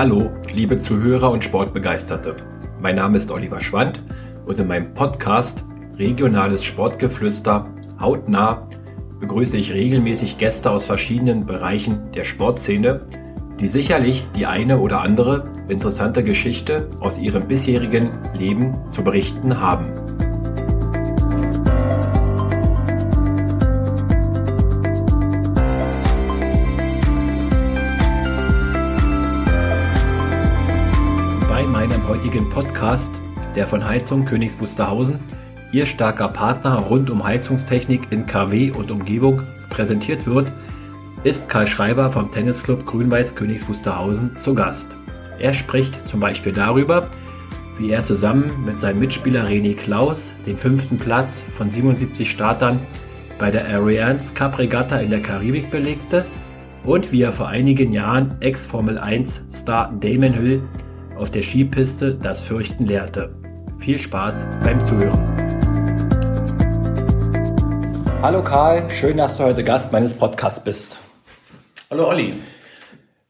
Hallo, liebe Zuhörer und Sportbegeisterte. Mein Name ist Oliver Schwand und in meinem Podcast Regionales Sportgeflüster hautnah begrüße ich regelmäßig Gäste aus verschiedenen Bereichen der Sportszene, die sicherlich die eine oder andere interessante Geschichte aus ihrem bisherigen Leben zu berichten haben. Podcast, der von Heizung Königs Wusterhausen, Ihr starker Partner rund um Heizungstechnik in KW und Umgebung, präsentiert wird, ist Karl Schreiber vom Tennisclub Grün-Weiß Königs Wusterhausen zu Gast. Er spricht zum Beispiel darüber, wie er zusammen mit seinem Mitspieler René Klaus den fünften Platz von 77 Startern bei der Arians Cup Regatta in der Karibik belegte und wie er vor einigen Jahren Ex-Formel 1 Star Damon Hill auf der Skipiste das Fürchten lehrte. Viel Spaß beim Zuhören. Hallo Karl, schön, dass du heute Gast meines Podcasts bist. Hallo Olli,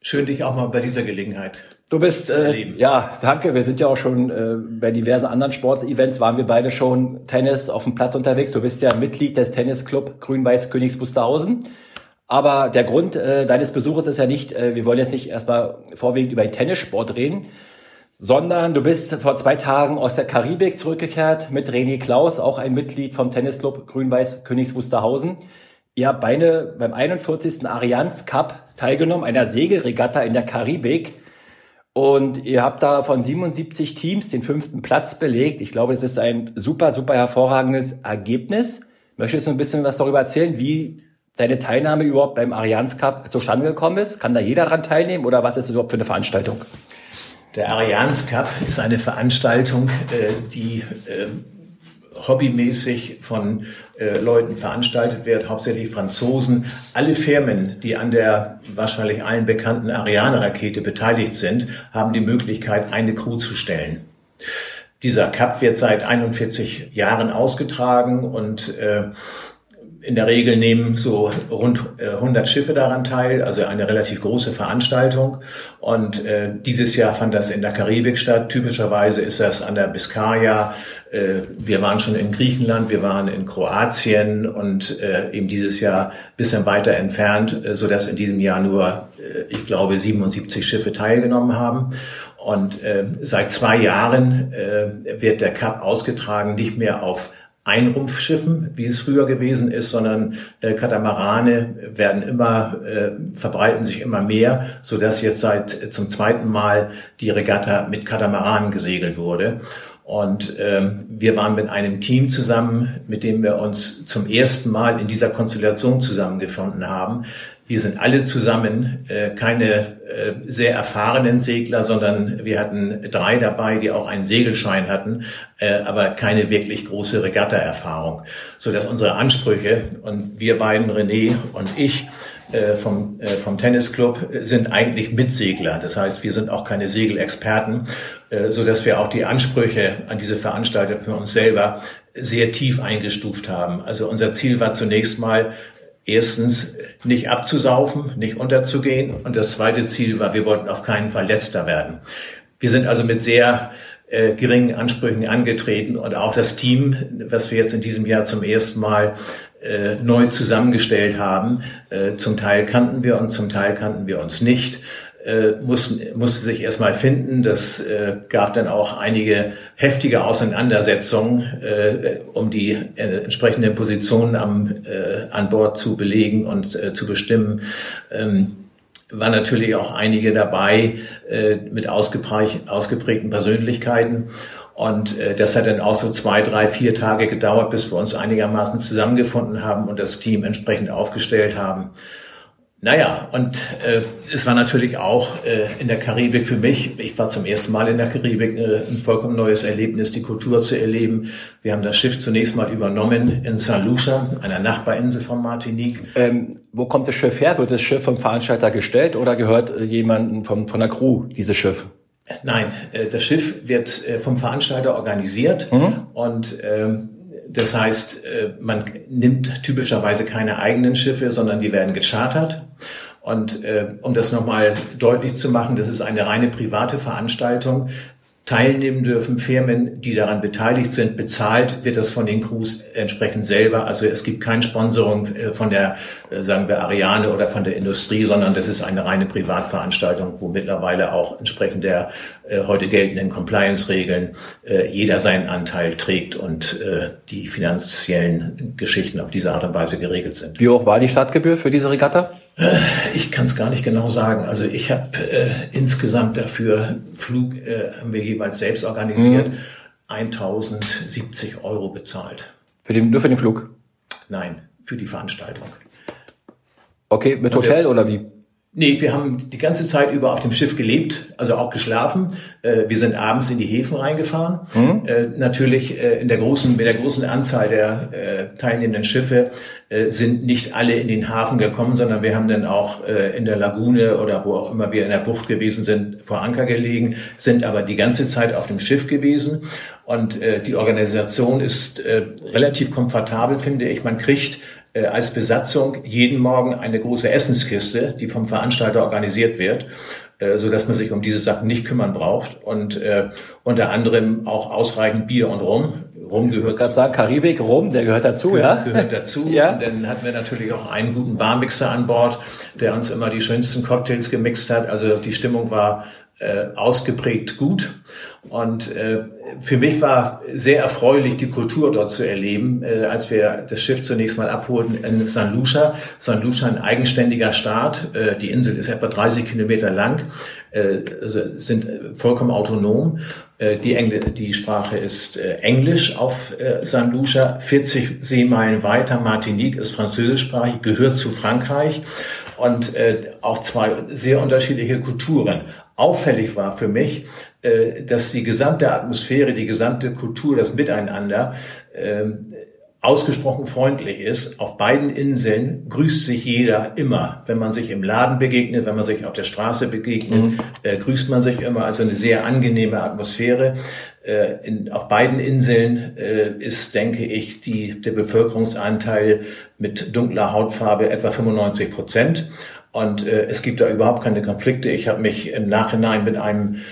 schön dich auch mal bei dieser Gelegenheit. Du bist, äh, ja, danke. Wir sind ja auch schon äh, bei diversen anderen Sportevents, waren wir beide schon Tennis auf dem Platz unterwegs. Du bist ja Mitglied des Tennisclub Grün-Weiß Königs Busterhausen. Aber der Grund äh, deines Besuches ist ja nicht, äh, wir wollen jetzt nicht erstmal vorwiegend über den Tennissport reden, sondern du bist vor zwei Tagen aus der Karibik zurückgekehrt mit René Klaus, auch ein Mitglied vom Tennisclub Grün-Weiß Königs Wusterhausen. Ihr habt beide beim 41. Arians Cup teilgenommen, einer Segelregatta in der Karibik. Und ihr habt da von 77 Teams den fünften Platz belegt. Ich glaube, das ist ein super, super hervorragendes Ergebnis. Möchtest du ein bisschen was darüber erzählen, wie deine Teilnahme überhaupt beim Arians Cup zustande gekommen ist? Kann da jeder dran teilnehmen oder was ist das überhaupt für eine Veranstaltung? Der Arians Cup ist eine Veranstaltung, äh, die äh, hobbymäßig von äh, Leuten veranstaltet wird, hauptsächlich Franzosen. Alle Firmen, die an der wahrscheinlich allen bekannten Ariane-Rakete beteiligt sind, haben die Möglichkeit, eine Crew zu stellen. Dieser Cup wird seit 41 Jahren ausgetragen und äh, in der Regel nehmen so rund 100 äh, Schiffe daran teil, also eine relativ große Veranstaltung. Und äh, dieses Jahr fand das in der Karibik statt. Typischerweise ist das an der Biscaya. Äh, wir waren schon in Griechenland, wir waren in Kroatien und äh, eben dieses Jahr bisschen weiter entfernt, äh, so dass in diesem Jahr nur, äh, ich glaube, 77 Schiffe teilgenommen haben. Und äh, seit zwei Jahren äh, wird der Cup ausgetragen, nicht mehr auf Einrumpfschiffen, wie es früher gewesen ist, sondern äh, Katamarane werden immer, äh, verbreiten sich immer mehr, so dass jetzt seit äh, zum zweiten Mal die Regatta mit Katamaranen gesegelt wurde. Und ähm, wir waren mit einem Team zusammen, mit dem wir uns zum ersten Mal in dieser Konstellation zusammengefunden haben. Wir sind alle zusammen äh, keine äh, sehr erfahrenen Segler, sondern wir hatten drei dabei, die auch einen Segelschein hatten, äh, aber keine wirklich große Regatta-Erfahrung, so dass unsere Ansprüche und wir beiden, René und ich, äh, vom, äh, vom Tennisclub sind eigentlich Mitsegler. Das heißt, wir sind auch keine Segelexperten, äh, so dass wir auch die Ansprüche an diese Veranstalter für uns selber sehr tief eingestuft haben. Also unser Ziel war zunächst mal, erstens nicht abzusaufen, nicht unterzugehen. Und das zweite Ziel war, wir wollten auf keinen Fall letzter werden. Wir sind also mit sehr äh, geringen Ansprüchen angetreten und auch das Team, was wir jetzt in diesem Jahr zum ersten Mal äh, neu zusammengestellt haben, äh, zum Teil kannten wir uns, zum Teil kannten wir uns nicht äh, mussten, musste sich erstmal finden. Das äh, gab dann auch einige heftige Auseinandersetzungen, äh, um die äh, entsprechenden Positionen am, äh, an Bord zu belegen und äh, zu bestimmen. Ähm, war natürlich auch einige dabei äh, mit ausgeprägten Persönlichkeiten. Und äh, das hat dann auch so zwei, drei, vier Tage gedauert, bis wir uns einigermaßen zusammengefunden haben und das Team entsprechend aufgestellt haben. Naja, und äh, es war natürlich auch äh, in der Karibik für mich, ich war zum ersten Mal in der Karibik, äh, ein vollkommen neues Erlebnis, die Kultur zu erleben. Wir haben das Schiff zunächst mal übernommen in St. Lucia, einer Nachbarinsel von Martinique. Ähm, wo kommt das Schiff her? Wird das Schiff vom Veranstalter gestellt oder gehört äh, jemandem von, von der Crew, dieses Schiff? Nein, äh, das Schiff wird äh, vom Veranstalter organisiert mhm. und ähm, das heißt, äh, man nimmt typischerweise keine eigenen Schiffe, sondern die werden gechartert. Und äh, um das nochmal deutlich zu machen, das ist eine reine private Veranstaltung teilnehmen dürfen. Firmen, die daran beteiligt sind, bezahlt wird das von den Crews entsprechend selber. Also es gibt kein Sponsoring äh, von der, äh, sagen wir, Ariane oder von der Industrie, sondern das ist eine reine Privatveranstaltung, wo mittlerweile auch entsprechend der äh, heute geltenden Compliance-Regeln jeder seinen Anteil trägt und die finanziellen Geschichten auf diese Art und Weise geregelt sind. Wie hoch war die Startgebühr für diese Regatta? Ich kann es gar nicht genau sagen. Also ich habe äh, insgesamt dafür Flug äh, haben wir jeweils selbst organisiert, mhm. 1070 Euro bezahlt. Für den, nur für den Flug? Nein, für die Veranstaltung. Okay, mit Hotel oder wie? Nee, wir haben die ganze Zeit über auf dem Schiff gelebt, also auch geschlafen. Äh, wir sind abends in die Häfen reingefahren. Mhm. Äh, natürlich äh, in der großen, mit der großen Anzahl der teilnehmenden Schiffe sind nicht alle in den Hafen gekommen, sondern wir haben dann auch in der Lagune oder wo auch immer wir in der Bucht gewesen sind, vor Anker gelegen, sind aber die ganze Zeit auf dem Schiff gewesen. Und die Organisation ist relativ komfortabel, finde ich. Man kriegt äh, als Besatzung jeden Morgen eine große Essenskiste, die vom Veranstalter organisiert wird, äh, so dass man sich um diese Sachen nicht kümmern braucht und äh, unter anderem auch ausreichend Bier und Rum. Rum gehört. Ich gerade sagen, Karibik, Rum, der gehört dazu, gehört, ja? Gehört dazu. ja. Und dann hatten wir natürlich auch einen guten Barmixer an Bord, der uns immer die schönsten Cocktails gemixt hat. Also die Stimmung war äh, ausgeprägt gut. Und äh, für mich war sehr erfreulich, die Kultur dort zu erleben, äh, als wir das Schiff zunächst mal abholten in San Lucia. San Lucia ein eigenständiger Staat. Äh, die Insel ist etwa 30 Kilometer lang, äh, also sind vollkommen autonom. Äh, die, Engl die Sprache ist äh, Englisch auf äh, San Lucia. 40 Seemeilen weiter, Martinique ist französischsprachig, gehört zu Frankreich und äh, auch zwei sehr unterschiedliche Kulturen. Auffällig war für mich, äh, dass die gesamte Atmosphäre, die gesamte Kultur, das Miteinander äh, ausgesprochen freundlich ist. Auf beiden Inseln grüßt sich jeder immer. Wenn man sich im Laden begegnet, wenn man sich auf der Straße begegnet, mhm. äh, grüßt man sich immer. Also eine sehr angenehme Atmosphäre. Äh, in, auf beiden Inseln äh, ist, denke ich, die, der Bevölkerungsanteil mit dunkler Hautfarbe etwa 95 Prozent. Und äh, es gibt da überhaupt keine Konflikte. Ich habe mich im Nachhinein mit einem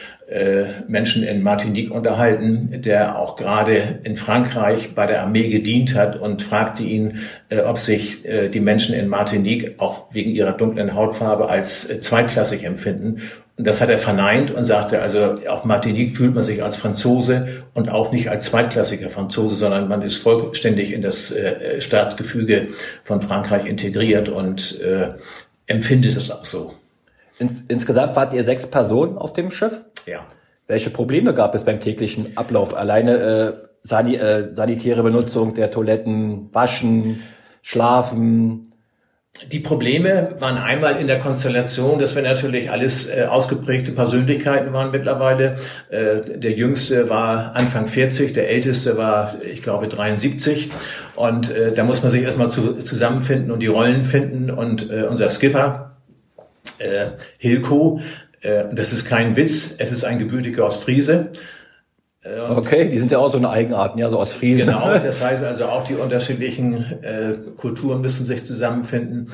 Menschen in Martinique unterhalten, der auch gerade in Frankreich bei der Armee gedient hat und fragte ihn, äh, ob sich äh, die Menschen in Martinique auch wegen ihrer dunklen Hautfarbe als äh, zweitklassig empfinden. Und das hat er verneint und sagte, also auf Martinique fühlt man sich als Franzose und auch nicht als zweitklassiger Franzose, sondern man ist vollständig in das äh, Staatsgefüge von Frankreich integriert und äh, empfindet es auch so. Ins, insgesamt wart ihr sechs Personen auf dem Schiff? Ja. Welche Probleme gab es beim täglichen Ablauf? Alleine äh, sani äh, sanitäre Benutzung der Toiletten, Waschen, Schlafen, die Probleme waren einmal in der Konstellation, dass wir natürlich alles äh, ausgeprägte Persönlichkeiten waren mittlerweile. Äh, der Jüngste war Anfang 40, der Älteste war, ich glaube, 73. Und äh, da muss man sich erstmal zu, zusammenfinden und die Rollen finden. Und äh, unser Skipper, äh, Hilko, das ist kein Witz, es ist ein gebürtiger Ostfriese. Äh, und okay, die sind ja auch so eine Eigenart, ja, so aus Friesen. Genau, das heißt also auch die unterschiedlichen äh, Kulturen müssen sich zusammenfinden.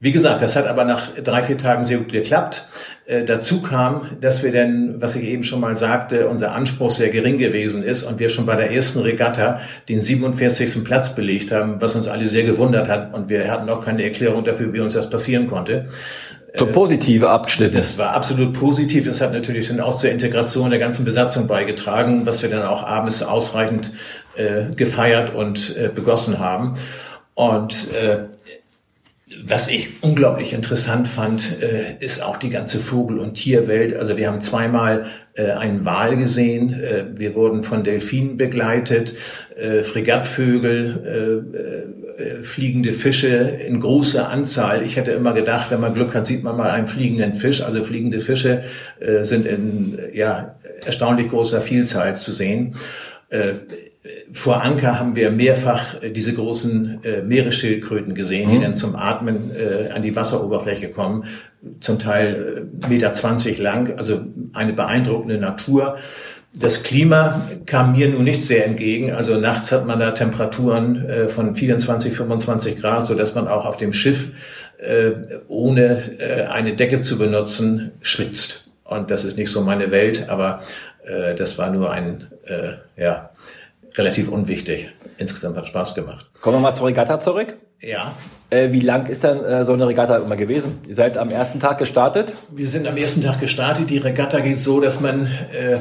Wie gesagt, das hat aber nach drei, vier Tagen sehr gut geklappt. Äh, dazu kam, dass wir denn, was ich eben schon mal sagte, unser Anspruch sehr gering gewesen ist und wir schon bei der ersten Regatta den 47. Platz belegt haben, was uns alle sehr gewundert hat und wir hatten auch keine Erklärung dafür, wie uns das passieren konnte. So positive Abschnitte. Das war absolut positiv. Das hat natürlich dann auch zur Integration der ganzen Besatzung beigetragen, was wir dann auch abends ausreichend äh, gefeiert und äh, begossen haben. Und äh, was ich unglaublich interessant fand, äh, ist auch die ganze Vogel- und Tierwelt. Also wir haben zweimal äh, einen Wal gesehen, äh, wir wurden von Delfinen begleitet, äh, Fregattvögel, äh, fliegende Fische in großer Anzahl. Ich hätte immer gedacht, wenn man Glück hat, sieht man mal einen fliegenden Fisch. Also fliegende Fische äh, sind in ja, erstaunlich großer Vielzahl zu sehen. Äh, vor Anker haben wir mehrfach äh, diese großen äh, Meeresschildkröten gesehen, mhm. die dann zum Atmen äh, an die Wasseroberfläche kommen, zum Teil äh, Meter zwanzig lang, also eine beeindruckende Natur. Das Klima kam mir nun nicht sehr entgegen. Also nachts hat man da Temperaturen äh, von 24, 25 Grad, so dass man auch auf dem Schiff äh, ohne äh, eine Decke zu benutzen schwitzt. Und das ist nicht so meine Welt, aber äh, das war nur ein, äh, ja, relativ unwichtig. Insgesamt hat Spaß gemacht. Kommen wir mal zur Regatta zurück. Ja. Äh, wie lang ist denn äh, so eine Regatta immer gewesen? Ihr seid am ersten Tag gestartet? Wir sind am ersten Tag gestartet. Die Regatta geht so, dass man äh,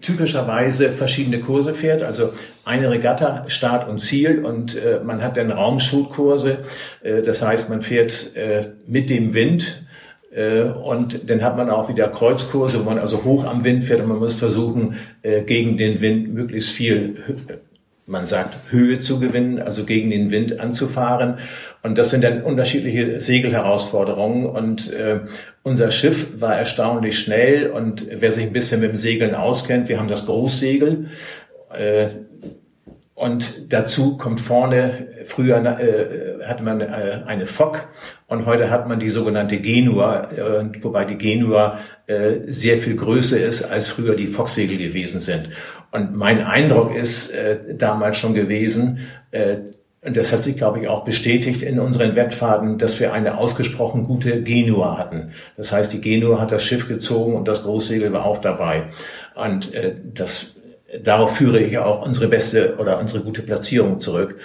typischerweise verschiedene Kurse fährt. Also eine Regatta, Start und Ziel und äh, man hat dann Raumschutkurse. Äh, das heißt, man fährt äh, mit dem Wind und dann hat man auch wieder Kreuzkurse, wo man also hoch am Wind fährt und man muss versuchen, äh, gegen den Wind möglichst viel man sagt, Höhe zu gewinnen, also gegen den Wind anzufahren. Und das sind dann unterschiedliche Segelherausforderungen. Und äh, unser Schiff war erstaunlich schnell. Und wer sich ein bisschen mit dem Segeln auskennt, wir haben das Großsegel. Äh, und dazu kommt vorne, früher äh, hatte man äh, eine Fock und heute hat man die sogenannte Genua, äh, wobei die Genua äh, sehr viel größer ist, als früher die Focksegel gewesen sind. Und mein Eindruck ist äh, damals schon gewesen, äh, und das hat sich, glaube ich, auch bestätigt in unseren Wettfahrten, dass wir eine ausgesprochen gute Genua hatten. Das heißt, die Genua hat das Schiff gezogen und das Großsegel war auch dabei. Und äh, das, darauf führe ich auch unsere beste oder unsere gute Platzierung zurück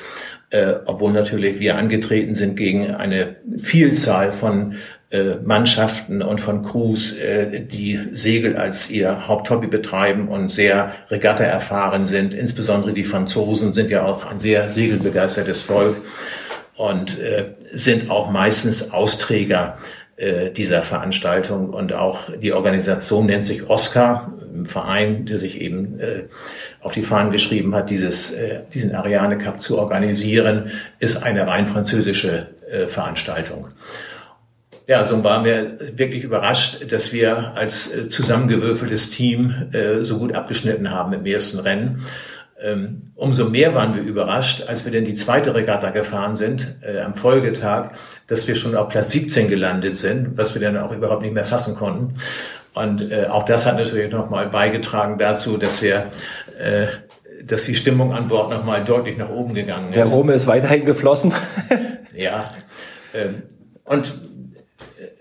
äh, obwohl natürlich wir angetreten sind gegen eine Vielzahl von äh, Mannschaften und von Crews, äh, die Segel als ihr Haupthobby betreiben und sehr Regatta erfahren sind. Insbesondere die Franzosen sind ja auch ein sehr segelbegeistertes Volk und äh, sind auch meistens Austräger äh, dieser Veranstaltung und auch die Organisation nennt sich Oscar, ein Verein, der sich eben äh, auf die Fahnen geschrieben hat, dieses, äh, diesen Ariane Cup zu organisieren, ist eine rein französische äh, Veranstaltung. Ja, so waren wir wirklich überrascht, dass wir als äh, zusammengewürfeltes Team äh, so gut abgeschnitten haben im ersten Rennen. Ähm, umso mehr waren wir überrascht, als wir denn die zweite Regatta gefahren sind, äh, am Folgetag, dass wir schon auf Platz 17 gelandet sind, was wir dann auch überhaupt nicht mehr fassen konnten. Und äh, auch das hat natürlich nochmal beigetragen dazu, dass wir äh, dass die Stimmung an Bord nochmal deutlich nach oben gegangen ist. Der Rom ist weiterhin geflossen. ja. Ähm, und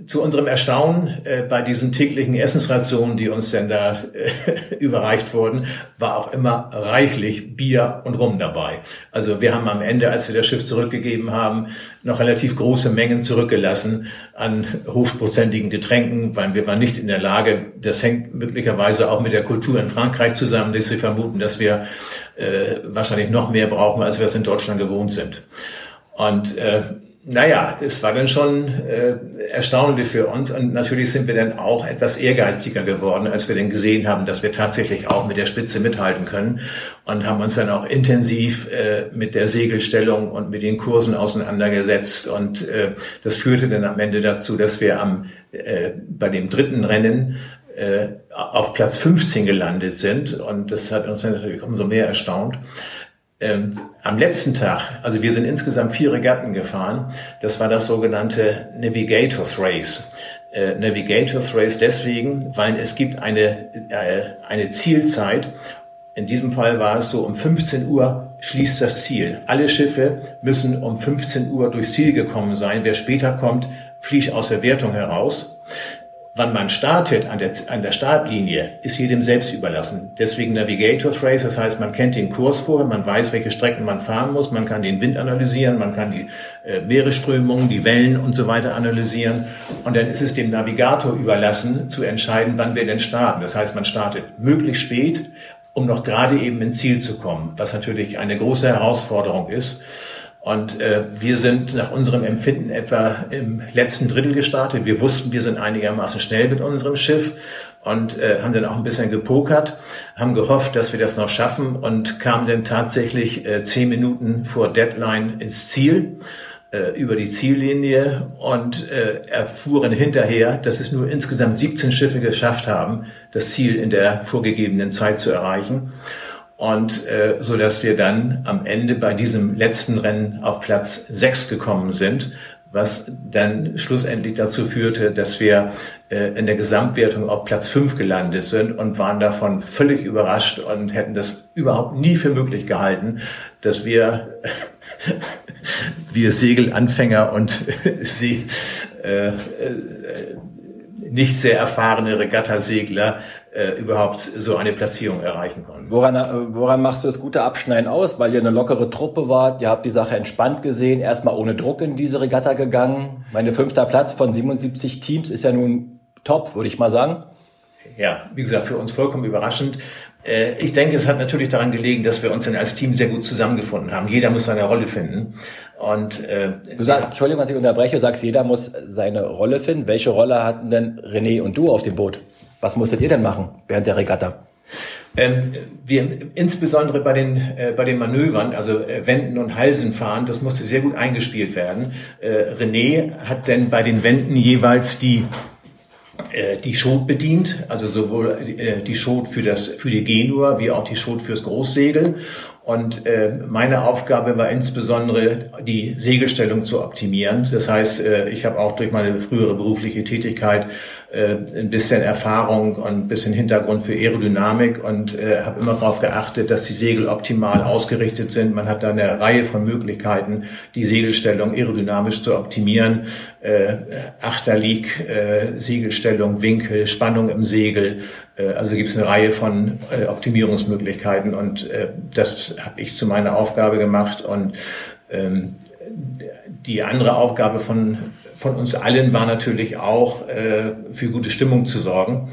zu unserem Erstaunen äh, bei diesen täglichen Essensrationen, die uns denn da äh, überreicht wurden, war auch immer reichlich Bier und Rum dabei. Also wir haben am Ende, als wir das Schiff zurückgegeben haben, noch relativ große Mengen zurückgelassen an hochprozentigen Getränken, weil wir waren nicht in der Lage, das hängt möglicherweise auch mit der Kultur in Frankreich zusammen, dass wir vermuten, dass wir äh, wahrscheinlich noch mehr brauchen, als wir es in Deutschland gewohnt sind. Und äh, naja, das war dann schon äh, erstaunlich für uns. Und natürlich sind wir dann auch etwas ehrgeiziger geworden, als wir dann gesehen haben, dass wir tatsächlich auch mit der Spitze mithalten können. Und haben uns dann auch intensiv äh, mit der Segelstellung und mit den Kursen auseinandergesetzt. Und äh, das führte dann am Ende dazu, dass wir am äh, bei dem dritten Rennen äh, auf Platz 15 gelandet sind. Und das hat uns dann natürlich umso mehr erstaunt. Ähm, am letzten Tag, also wir sind insgesamt vier Regatten gefahren, das war das sogenannte Navigators Race. Äh, Navigators Race deswegen, weil es gibt eine, äh, eine Zielzeit. In diesem Fall war es so, um 15 Uhr schließt das Ziel. Alle Schiffe müssen um 15 Uhr durchs Ziel gekommen sein. Wer später kommt, fliegt aus der Wertung heraus. Wann man startet an der, an der Startlinie, ist jedem selbst überlassen. Deswegen Navigators Race, das heißt, man kennt den Kurs vorher, man weiß, welche Strecken man fahren muss, man kann den Wind analysieren, man kann die äh, Meeresströmungen, die Wellen und so weiter analysieren. Und dann ist es dem Navigator überlassen, zu entscheiden, wann wir denn starten. Das heißt, man startet möglichst spät, um noch gerade eben ins Ziel zu kommen, was natürlich eine große Herausforderung ist. Und äh, wir sind nach unserem Empfinden etwa im letzten Drittel gestartet. Wir wussten, wir sind einigermaßen schnell mit unserem Schiff und äh, haben dann auch ein bisschen gepokert, haben gehofft, dass wir das noch schaffen und kamen dann tatsächlich äh, zehn Minuten vor Deadline ins Ziel äh, über die Ziellinie und äh, erfuhren hinterher, dass es nur insgesamt 17 Schiffe geschafft haben, das Ziel in der vorgegebenen Zeit zu erreichen und äh, so dass wir dann am Ende bei diesem letzten Rennen auf Platz sechs gekommen sind, was dann schlussendlich dazu führte, dass wir äh, in der Gesamtwertung auf Platz fünf gelandet sind und waren davon völlig überrascht und hätten das überhaupt nie für möglich gehalten, dass wir, wir Segelanfänger und sie äh, äh, nicht sehr erfahrene Regattasegler äh, überhaupt so eine Platzierung erreichen konnten. Woran, äh, woran machst du das gute Abschneiden aus? Weil ihr eine lockere Truppe wart, ihr habt die Sache entspannt gesehen, erstmal ohne Druck in diese Regatta gegangen. Meine fünfter Platz von 77 Teams ist ja nun top, würde ich mal sagen. Ja, wie gesagt, für uns vollkommen überraschend. Äh, ich denke, es hat natürlich daran gelegen, dass wir uns dann als Team sehr gut zusammengefunden haben. Jeder muss seine Rolle finden. Und äh, du sagst, Entschuldigung, dass ich unterbreche, du sagst, jeder muss seine Rolle finden. Welche Rolle hatten denn René und du auf dem Boot? Was musstet ihr denn machen während der Regatta? Ähm, wir insbesondere bei den äh, bei den Manövern, also äh, Wenden und Halsen fahren, das musste sehr gut eingespielt werden. Äh, René hat denn bei den Wänden jeweils die äh, die Schot bedient, also sowohl äh, die Schot für das für die Genua wie auch die Schot fürs Großsegel und äh, meine Aufgabe war insbesondere, die Segelstellung zu optimieren. Das heißt, äh, ich habe auch durch meine frühere berufliche Tätigkeit äh, ein bisschen Erfahrung und ein bisschen Hintergrund für Aerodynamik und äh, habe immer darauf geachtet, dass die Segel optimal ausgerichtet sind. Man hat da eine Reihe von Möglichkeiten, die Segelstellung aerodynamisch zu optimieren. Äh, Achterlieg, äh, Segelstellung, Winkel, Spannung im Segel. Äh, also gibt es eine Reihe von äh, Optimierungsmöglichkeiten und äh, das habe ich zu meiner Aufgabe gemacht und ähm, die andere Aufgabe von von uns allen war natürlich auch, für gute Stimmung zu sorgen.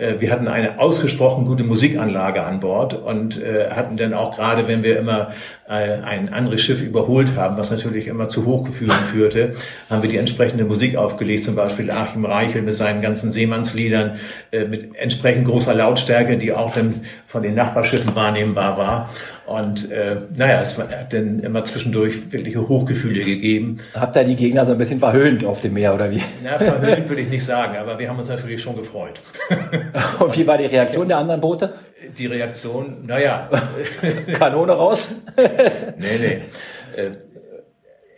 Äh, wir hatten eine ausgesprochen gute Musikanlage an Bord und äh, hatten dann auch gerade, wenn wir immer äh, ein anderes Schiff überholt haben, was natürlich immer zu Hochgefühlen führte, haben wir die entsprechende Musik aufgelegt, zum Beispiel Achim Reichel mit seinen ganzen Seemannsliedern mit entsprechend großer Lautstärke, die auch dann von den Nachbarschiffen wahrnehmbar war. Und äh, naja, es hat dann immer zwischendurch wirkliche Hochgefühle gegeben. Habt ihr die Gegner so ein bisschen verhöhnt auf dem Meer oder wie? Na, verhöhnt würde ich nicht sagen, aber wir haben uns natürlich schon gefreut. Und wie war die Reaktion der anderen Boote? Die Reaktion, naja. Kanone raus? nee, nee.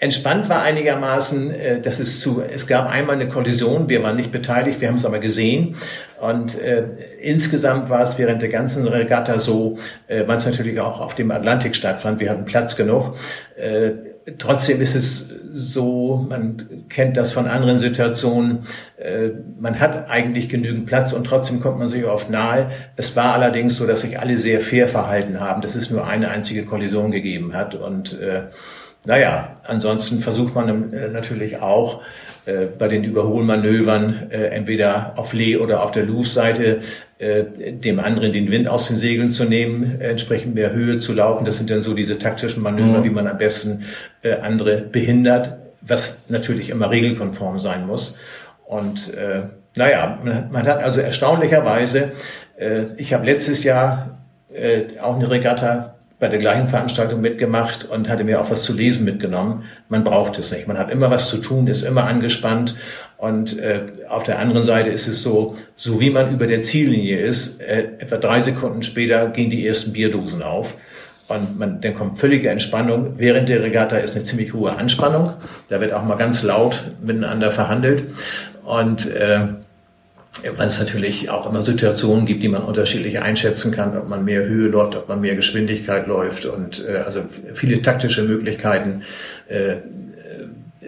Entspannt war einigermaßen, äh, dass es zu, es gab einmal eine Kollision, wir waren nicht beteiligt, wir haben es aber gesehen. Und äh, insgesamt war es während der ganzen Regatta so, äh, weil es natürlich auch auf dem Atlantik stattfand, wir hatten Platz genug. Äh, trotzdem ist es so, man kennt das von anderen Situationen, äh, man hat eigentlich genügend Platz und trotzdem kommt man sich oft nahe. Es war allerdings so, dass sich alle sehr fair verhalten haben, dass es nur eine einzige Kollision gegeben hat und äh, naja, ansonsten versucht man äh, natürlich auch äh, bei den Überholmanövern äh, entweder auf Lee oder auf der Louvre-Seite äh, dem anderen den Wind aus den Segeln zu nehmen, äh, entsprechend mehr Höhe zu laufen. Das sind dann so diese taktischen Manöver, mhm. wie man am besten äh, andere behindert, was natürlich immer regelkonform sein muss. Und äh, naja, man, man hat also erstaunlicherweise, äh, ich habe letztes Jahr äh, auch eine Regatta bei der gleichen Veranstaltung mitgemacht und hatte mir auch was zu lesen mitgenommen. Man braucht es nicht. Man hat immer was zu tun, ist immer angespannt. Und äh, auf der anderen Seite ist es so, so wie man über der Ziellinie ist, äh, etwa drei Sekunden später gehen die ersten Bierdosen auf. Und man, dann kommt völlige Entspannung. Während der Regatta ist eine ziemlich hohe Anspannung. Da wird auch mal ganz laut miteinander verhandelt. Und äh, weil es natürlich auch immer Situationen gibt, die man unterschiedlich einschätzen kann, ob man mehr Höhe läuft, ob man mehr Geschwindigkeit läuft und äh, also viele taktische Möglichkeiten, äh,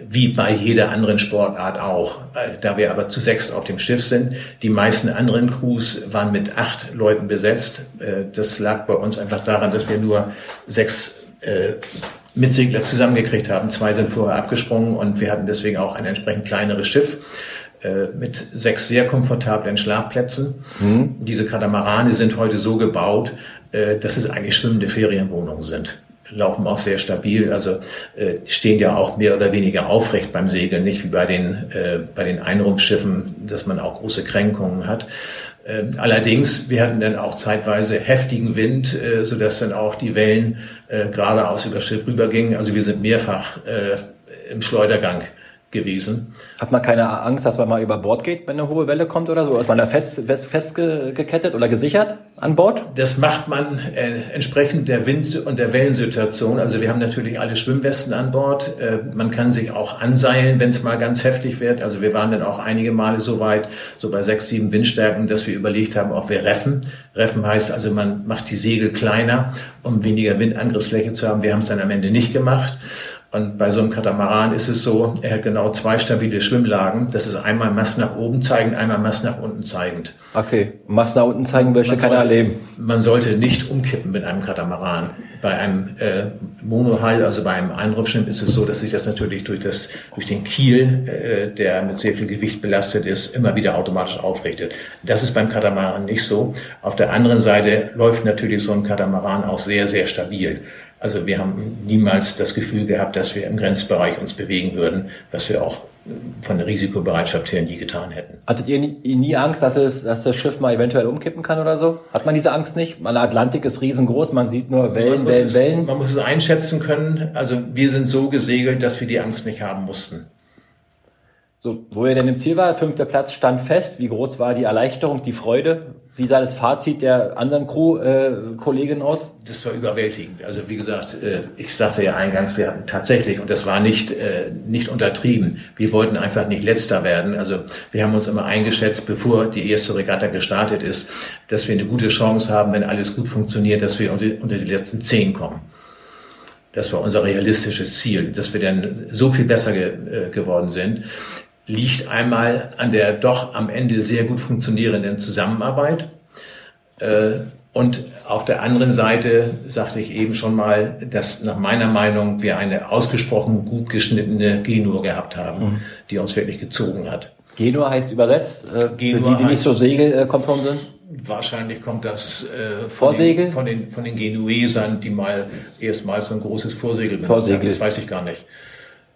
wie bei jeder anderen Sportart auch. Äh, da wir aber zu sechs auf dem Schiff sind, die meisten anderen Crews waren mit acht Leuten besetzt. Äh, das lag bei uns einfach daran, dass wir nur sechs äh, Mitsegler zusammengekriegt haben. Zwei sind vorher abgesprungen und wir hatten deswegen auch ein entsprechend kleineres Schiff. Äh, mit sechs sehr komfortablen Schlafplätzen. Mhm. Diese Katamarane sind heute so gebaut, äh, dass es eigentlich schwimmende Ferienwohnungen sind laufen auch sehr stabil, also äh, stehen ja auch mehr oder weniger aufrecht beim Segeln, nicht wie bei den bei den Einrumpfschiffen, dass man auch große Kränkungen hat. Äh, allerdings, wir hatten dann auch zeitweise heftigen Wind, so dass dann auch die Wellen geradeaus über das Schiff rübergingen. Also wir sind mehrfach im Schleudergang gewesen. Hat man keine Angst, dass man mal über Bord geht, wenn eine hohe Welle kommt oder so? Ist man da fest, fest, festgekettet oder gesichert an Bord? Das macht man äh, entsprechend der Wind- und der Wellensituation. Also wir haben natürlich alle Schwimmwesten an Bord. Äh, man kann sich auch anseilen, wenn es mal ganz heftig wird. Also wir waren dann auch einige Male so weit, so bei sechs, sieben Windstärken, dass wir überlegt haben, ob wir reffen. Reffen heißt also, man macht die Segel kleiner, um weniger Windangriffsfläche zu haben. Wir haben es dann am Ende nicht gemacht. Und bei so einem Katamaran ist es so, er hat genau zwei stabile Schwimmlagen. Das ist einmal Mast nach oben zeigend, einmal Mast nach unten zeigend. Okay, Mast nach unten zeigen möchte keiner erleben. Man sollte nicht umkippen mit einem Katamaran. Bei einem äh, Monohull, also bei einem Einrufschirm, ist es so, dass sich das natürlich durch, das, durch den Kiel, äh, der mit sehr viel Gewicht belastet ist, immer wieder automatisch aufrichtet. Das ist beim Katamaran nicht so. Auf der anderen Seite läuft natürlich so ein Katamaran auch sehr, sehr stabil. Also wir haben niemals das Gefühl gehabt, dass wir im Grenzbereich uns bewegen würden, was wir auch von der Risikobereitschaft her nie getan hätten. Hattet ihr nie, nie Angst, dass, es, dass das Schiff mal eventuell umkippen kann oder so? Hat man diese Angst nicht? Der Atlantik ist riesengroß, man sieht nur Wellen, Wellen, es, Wellen. Man muss es einschätzen können. Also wir sind so gesegelt, dass wir die Angst nicht haben mussten. So, wo ihr denn im Ziel war, fünfter Platz stand fest. Wie groß war die Erleichterung, die Freude? Wie sah das Fazit der anderen Crew-Kollegen äh, aus? Das war überwältigend. Also wie gesagt, äh, ich sagte ja eingangs, wir hatten tatsächlich, und das war nicht, äh, nicht untertrieben, wir wollten einfach nicht letzter werden. Also wir haben uns immer eingeschätzt, bevor die erste Regatta gestartet ist, dass wir eine gute Chance haben, wenn alles gut funktioniert, dass wir unter, unter die letzten zehn kommen. Das war unser realistisches Ziel, dass wir dann so viel besser ge äh, geworden sind liegt einmal an der doch am Ende sehr gut funktionierenden Zusammenarbeit. Äh, und auf der anderen Seite sagte ich eben schon mal, dass nach meiner Meinung wir eine ausgesprochen gut geschnittene Genur gehabt haben, mhm. die uns wirklich gezogen hat. Genua heißt übersetzt, äh, Genua für die, die nicht so segelkonform sind? Wahrscheinlich kommt das äh, von, Vorsegel? Den, von, den, von den Genuesern, die mal erstmals so ein großes Vorsegel benutzt Vorsegel. haben. Das weiß ich gar nicht.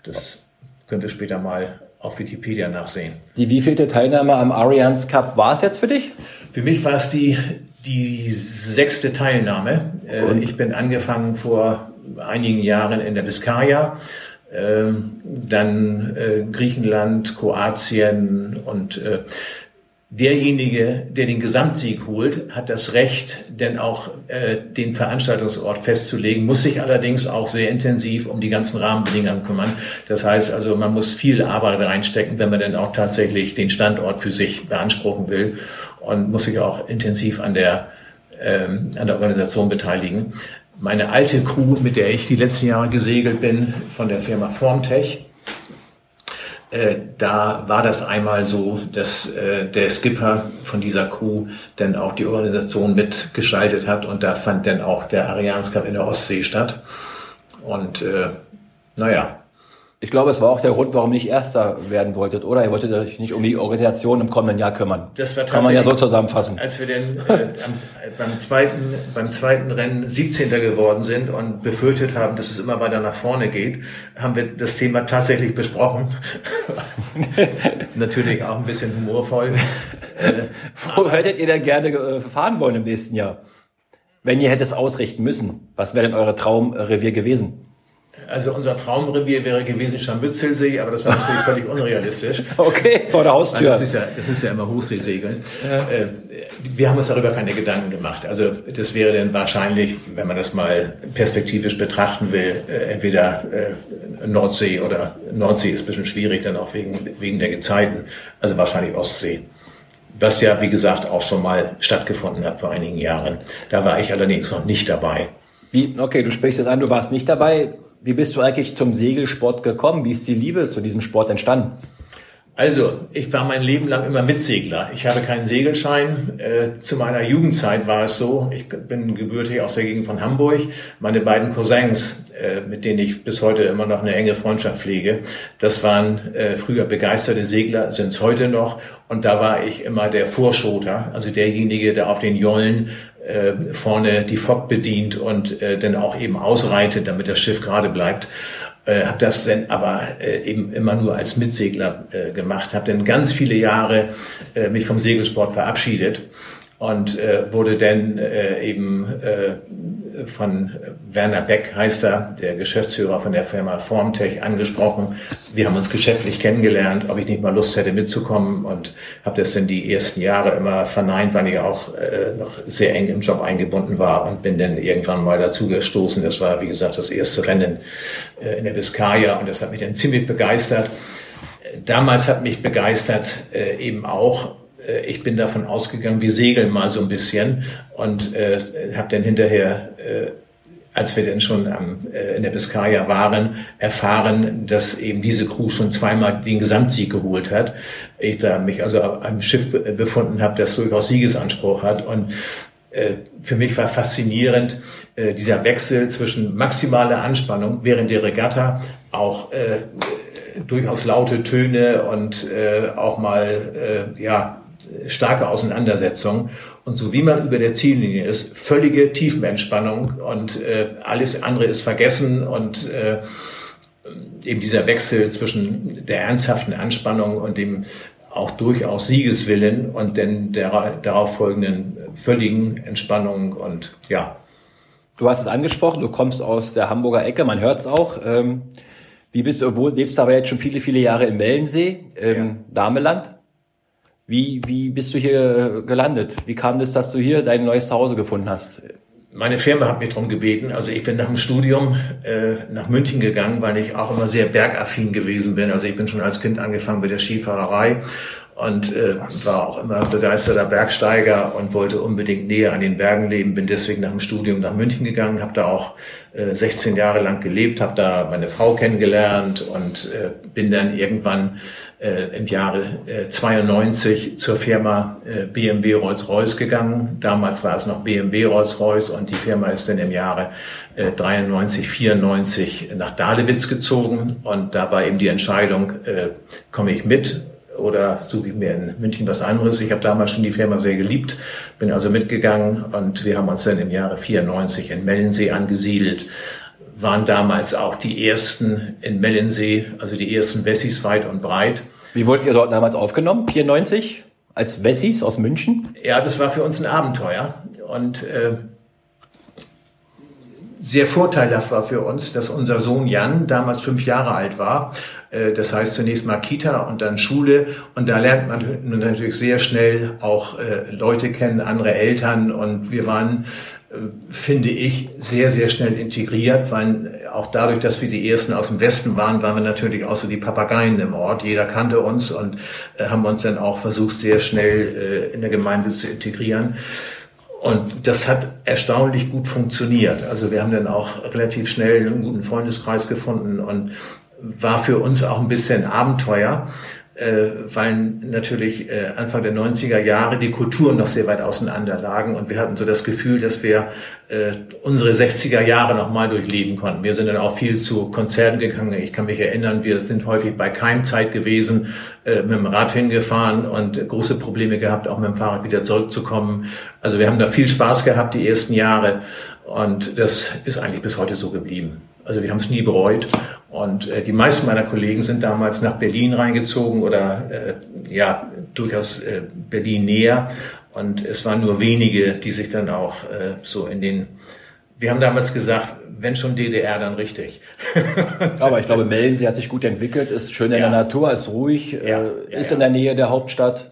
Das können wir später mal auf Wikipedia nachsehen. Die wievielte Teilnahme am Arians Cup war es jetzt für dich? Für mich war es die, die sechste Teilnahme. Äh, Und? Ich bin angefangen vor einigen Jahren in der Biskaya, ähm, dann äh, Griechenland, Kroatien und äh, derjenige, der den Gesamtsieg holt, hat das Recht, denn auch äh, den Veranstaltungsort festzulegen, muss sich allerdings auch sehr intensiv um die ganzen Rahmenbedingungen kümmern. Das heißt also, man muss viel Arbeit reinstecken, wenn man denn auch tatsächlich den Standort für sich beanspruchen will und muss sich auch intensiv an der, ähm, an der Organisation beteiligen. Meine alte Crew, mit der ich die letzten Jahre gesegelt bin, von der Firma Formtech, äh, da war das einmal so, dass äh, der Skipper von dieser Crew dann auch die Organisation mitgeschaltet hat und da fand dann auch der Arians Cup in der Ostsee statt. Und äh, naja, ich glaube, es war auch der Grund, warum ihr nicht Erster werden wolltet, oder? Ihr wolltet euch nicht um die Organisation im kommenden Jahr kümmern. Das war Kann man ja so zusammenfassen. Als wir denn äh, am, beim, zweiten, beim zweiten Rennen 17. geworden sind und befürchtet haben, dass es immer weiter nach vorne geht, haben wir das Thema tatsächlich besprochen. Natürlich auch ein bisschen humorvoll. Äh, Wo hättet ihr denn gerne äh, fahren wollen im nächsten Jahr? Wenn ihr hättet es ausrichten müssen, was wäre denn eure Traumrevier gewesen? Also unser Traumrevier wäre gewesen Scharmützelsee, aber das war natürlich völlig unrealistisch. Okay, vor der Haustür. Das ist ja, das ist ja immer Hochseesegeln. Ja. Äh, wir haben uns darüber keine Gedanken gemacht. Also das wäre dann wahrscheinlich, wenn man das mal perspektivisch betrachten will, äh, entweder äh, Nordsee oder Nordsee ist ein bisschen schwierig, dann auch wegen, wegen der Gezeiten. Also wahrscheinlich Ostsee. Was ja, wie gesagt, auch schon mal stattgefunden hat vor einigen Jahren. Da war ich allerdings noch nicht dabei. Wie, okay, du sprichst jetzt an, du warst nicht dabei. Wie bist du eigentlich zum Segelsport gekommen? Wie ist die Liebe zu diesem Sport entstanden? Also, ich war mein Leben lang immer Mitsegler. Ich habe keinen Segelschein. Äh, zu meiner Jugendzeit war es so, ich bin gebürtig aus der Gegend von Hamburg. Meine beiden Cousins, äh, mit denen ich bis heute immer noch eine enge Freundschaft pflege, das waren äh, früher begeisterte Segler, sind es heute noch. Und da war ich immer der Vorschoter, also derjenige, der auf den Jollen vorne die Fock bedient und dann auch eben ausreitet, damit das Schiff gerade bleibt. Äh, habe das dann aber äh, eben immer nur als Mitsegler äh, gemacht, habe dann ganz viele Jahre äh, mich vom Segelsport verabschiedet und äh, wurde dann äh, eben äh, von Werner Beck heißt er, der Geschäftsführer von der Firma Formtech, angesprochen. Wir haben uns geschäftlich kennengelernt, ob ich nicht mal Lust hätte mitzukommen und habe das in die ersten Jahre immer verneint, weil ich auch äh, noch sehr eng im Job eingebunden war und bin dann irgendwann mal dazu gestoßen. Das war, wie gesagt, das erste Rennen äh, in der Biskaya und das hat mich dann ziemlich begeistert. Damals hat mich begeistert äh, eben auch, äh, ich bin davon ausgegangen, wir segeln mal so ein bisschen und äh, habe dann hinterher, äh, als wir dann schon am, äh, in der Biskaya waren, erfahren, dass eben diese Crew schon zweimal den Gesamtsieg geholt hat. Ich da mich also einem Schiff befunden habe, das durchaus Siegesanspruch hat und äh, für mich war faszinierend äh, dieser Wechsel zwischen maximaler Anspannung während der Regatta, auch äh, durchaus laute Töne und äh, auch mal äh, ja starke Auseinandersetzung. Und so wie man über der Ziellinie ist, völlige Tiefenentspannung und äh, alles andere ist vergessen und äh, eben dieser Wechsel zwischen der ernsthaften Anspannung und dem auch durchaus Siegeswillen und denn der darauf folgenden völligen Entspannung und ja. Du hast es angesprochen, du kommst aus der Hamburger Ecke, man hört es auch. Ähm, wie bist du, wo lebst du aber jetzt schon viele, viele Jahre in Mellensee, im ja. Dameland? Wie, wie bist du hier gelandet? Wie kam das, dass du hier dein neues Zuhause gefunden hast? Meine Firma hat mich darum gebeten. Also ich bin nach dem Studium äh, nach München gegangen, weil ich auch immer sehr bergaffin gewesen bin. Also ich bin schon als Kind angefangen mit der Skifahrerei und äh, war auch immer begeisterter Bergsteiger und wollte unbedingt näher an den Bergen leben. Bin deswegen nach dem Studium nach München gegangen, habe da auch äh, 16 Jahre lang gelebt, habe da meine Frau kennengelernt und äh, bin dann irgendwann äh, im Jahre äh, 92 zur Firma äh, BMW Rolls-Royce gegangen. Damals war es noch BMW Rolls-Royce und die Firma ist dann im Jahre äh, 93, 94 nach Dahlewitz gezogen und da war eben die Entscheidung, äh, komme ich mit oder suche ich mir in München was anderes. Ich habe damals schon die Firma sehr geliebt, bin also mitgegangen und wir haben uns dann im Jahre 94 in Mellensee angesiedelt waren damals auch die ersten in Mellensee, also die ersten Wessis weit und breit. Wie wurdet ihr dort damals aufgenommen? 94? Als Wessis aus München? Ja, das war für uns ein Abenteuer. Und äh, sehr vorteilhaft war für uns, dass unser Sohn Jan damals fünf Jahre alt war. Äh, das heißt zunächst mal Kita und dann Schule. Und da lernt man natürlich sehr schnell auch äh, Leute kennen, andere Eltern. Und wir waren finde ich, sehr, sehr schnell integriert, weil auch dadurch, dass wir die Ersten aus dem Westen waren, waren wir natürlich auch so die Papageien im Ort. Jeder kannte uns und äh, haben uns dann auch versucht, sehr schnell äh, in der Gemeinde zu integrieren. Und das hat erstaunlich gut funktioniert. Also wir haben dann auch relativ schnell einen guten Freundeskreis gefunden und war für uns auch ein bisschen Abenteuer weil natürlich äh, Anfang der 90er Jahre die Kulturen noch sehr weit auseinander lagen und wir hatten so das Gefühl, dass wir äh, unsere 60er Jahre nochmal durchleben konnten. Wir sind dann auch viel zu Konzerten gegangen. Ich kann mich erinnern, wir sind häufig bei Keimzeit gewesen, äh, mit dem Rad hingefahren und große Probleme gehabt, auch mit dem Fahrrad wieder zurückzukommen. Also wir haben da viel Spaß gehabt die ersten Jahre und das ist eigentlich bis heute so geblieben. Also wir haben es nie bereut. Und äh, die meisten meiner Kollegen sind damals nach Berlin reingezogen oder äh, ja durchaus äh, Berlin näher. Und es waren nur wenige, die sich dann auch äh, so in den wir haben damals gesagt, wenn schon DDR, dann richtig. Aber ich glaube, Melden, sie hat sich gut entwickelt, ist schön in ja. der Natur, ist ruhig, ja, äh, ist ja, in der Nähe der Hauptstadt.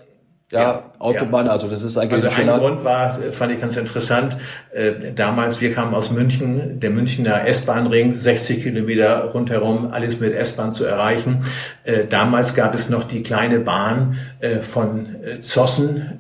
Ja, ja, Autobahn, ja. also das ist eigentlich also ein schöner... Grund war, fand ich ganz interessant, äh, damals, wir kamen aus München, der Münchner S-Bahn-Ring, 60 Kilometer rundherum, alles mit S-Bahn zu erreichen. Äh, damals gab es noch die kleine Bahn äh, von Zossen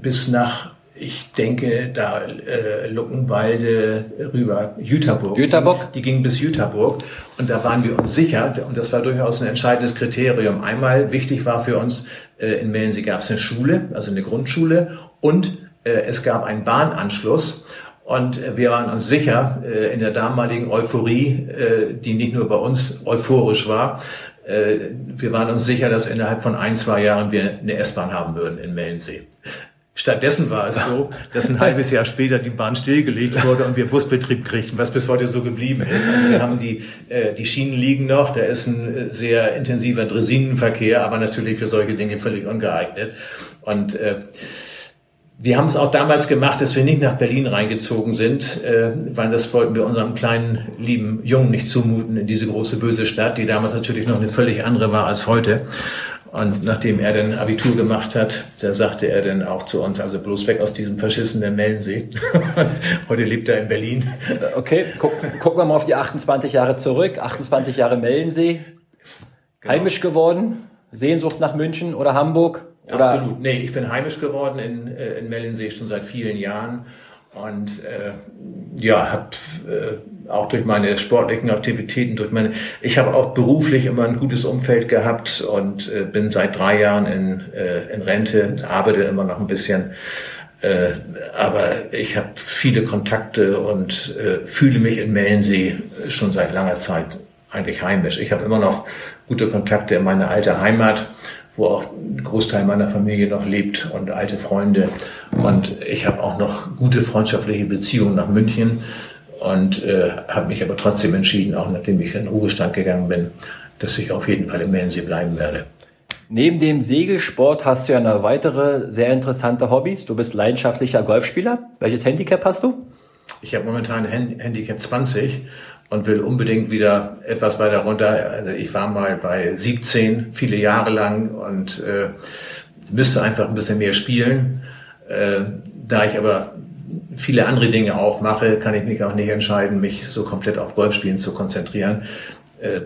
bis nach ich denke, da äh, Luckenwalde rüber, Jüterburg. Jüterburg? Die ging bis Jüterburg und da waren wir uns sicher und das war durchaus ein entscheidendes Kriterium. Einmal wichtig war für uns, äh, in Mellensee gab es eine Schule, also eine Grundschule und äh, es gab einen Bahnanschluss und äh, wir waren uns sicher, äh, in der damaligen Euphorie, äh, die nicht nur bei uns euphorisch war, äh, wir waren uns sicher, dass innerhalb von ein, zwei Jahren wir eine S-Bahn haben würden in Mellensee. Stattdessen war es so, dass ein halbes Jahr später die Bahn stillgelegt wurde und wir Busbetrieb kriegten, was bis heute so geblieben ist. Also wir haben die, äh, die Schienen liegen noch, da ist ein äh, sehr intensiver Dresinenverkehr, aber natürlich für solche Dinge völlig ungeeignet. Und äh, Wir haben es auch damals gemacht, dass wir nicht nach Berlin reingezogen sind, äh, weil das wollten wir unserem kleinen, lieben Jungen nicht zumuten in diese große, böse Stadt, die damals natürlich noch eine völlig andere war als heute. Und nachdem er dann Abitur gemacht hat, da sagte er dann auch zu uns, also bloß weg aus diesem verschissenen Mellensee. Heute lebt er in Berlin. Okay, guck, gucken wir mal auf die 28 Jahre zurück. 28 Jahre Mellensee. Genau. Heimisch geworden? Sehnsucht nach München oder Hamburg? Oder? Absolut. Nee, ich bin heimisch geworden in, äh, in Mellensee schon seit vielen Jahren und äh, ja, habe äh, auch durch meine sportlichen Aktivitäten, durch meine, ich habe auch beruflich immer ein gutes Umfeld gehabt und äh, bin seit drei Jahren in, äh, in Rente, arbeite immer noch ein bisschen. Äh, aber ich habe viele Kontakte und äh, fühle mich in Mellensee schon seit langer Zeit eigentlich heimisch. Ich habe immer noch gute Kontakte in meine alte Heimat wo auch ein Großteil meiner Familie noch lebt und alte Freunde. Und ich habe auch noch gute freundschaftliche Beziehungen nach München und äh, habe mich aber trotzdem entschieden, auch nachdem ich in den Ruhestand gegangen bin, dass ich auf jeden Fall im Mähensee bleiben werde. Neben dem Segelsport hast du ja eine weitere sehr interessante Hobbys. Du bist leidenschaftlicher Golfspieler. Welches Handicap hast du? Ich habe momentan ein Handicap 20 und will unbedingt wieder etwas weiter runter. Also ich war mal bei 17 viele Jahre lang und äh, müsste einfach ein bisschen mehr spielen. Äh, da ich aber viele andere Dinge auch mache, kann ich mich auch nicht entscheiden, mich so komplett auf Golfspielen zu konzentrieren. Äh,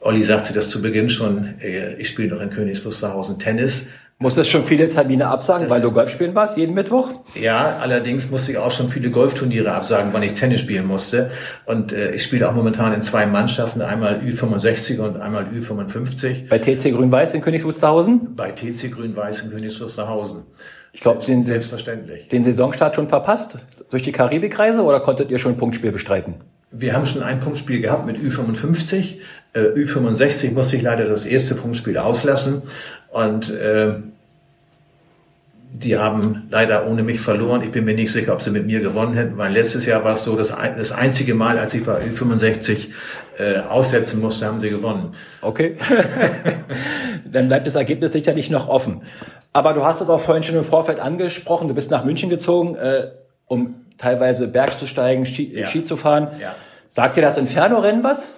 Olli sagte das zu Beginn schon, äh, ich spiele noch in Königs Wusterhausen Tennis. Musstest schon viele Termine absagen, das weil du Golf spielen warst, jeden Mittwoch? Ja, allerdings musste ich auch schon viele Golfturniere absagen, weil ich Tennis spielen musste. Und äh, ich spiele auch momentan in zwei Mannschaften, einmal Ü65 und einmal Ü55. Bei TC Grün-Weiß in Königs Wusterhausen? Bei TC Grün-Weiß in Königs Wusterhausen. Ich glaube, den, Selbstverständlich. den Saisonstart schon verpasst durch die Karibikreise oder konntet ihr schon ein Punktspiel bestreiten? Wir haben schon ein Punktspiel gehabt mit Ü55. Äh, Ü65 musste ich leider das erste Punktspiel auslassen. Und äh, die haben leider ohne mich verloren. Ich bin mir nicht sicher, ob sie mit mir gewonnen hätten, weil letztes Jahr war es so, das, das einzige Mal, als ich bei Ü65 äh, aussetzen musste, haben sie gewonnen. Okay. Dann bleibt das Ergebnis sicherlich noch offen. Aber du hast es auch vorhin schon im Vorfeld angesprochen. Du bist nach München gezogen, äh, um teilweise Berg zu steigen, Ski, ja. Ski zu fahren. Ja. Sagt dir das Inferno-Rennen was?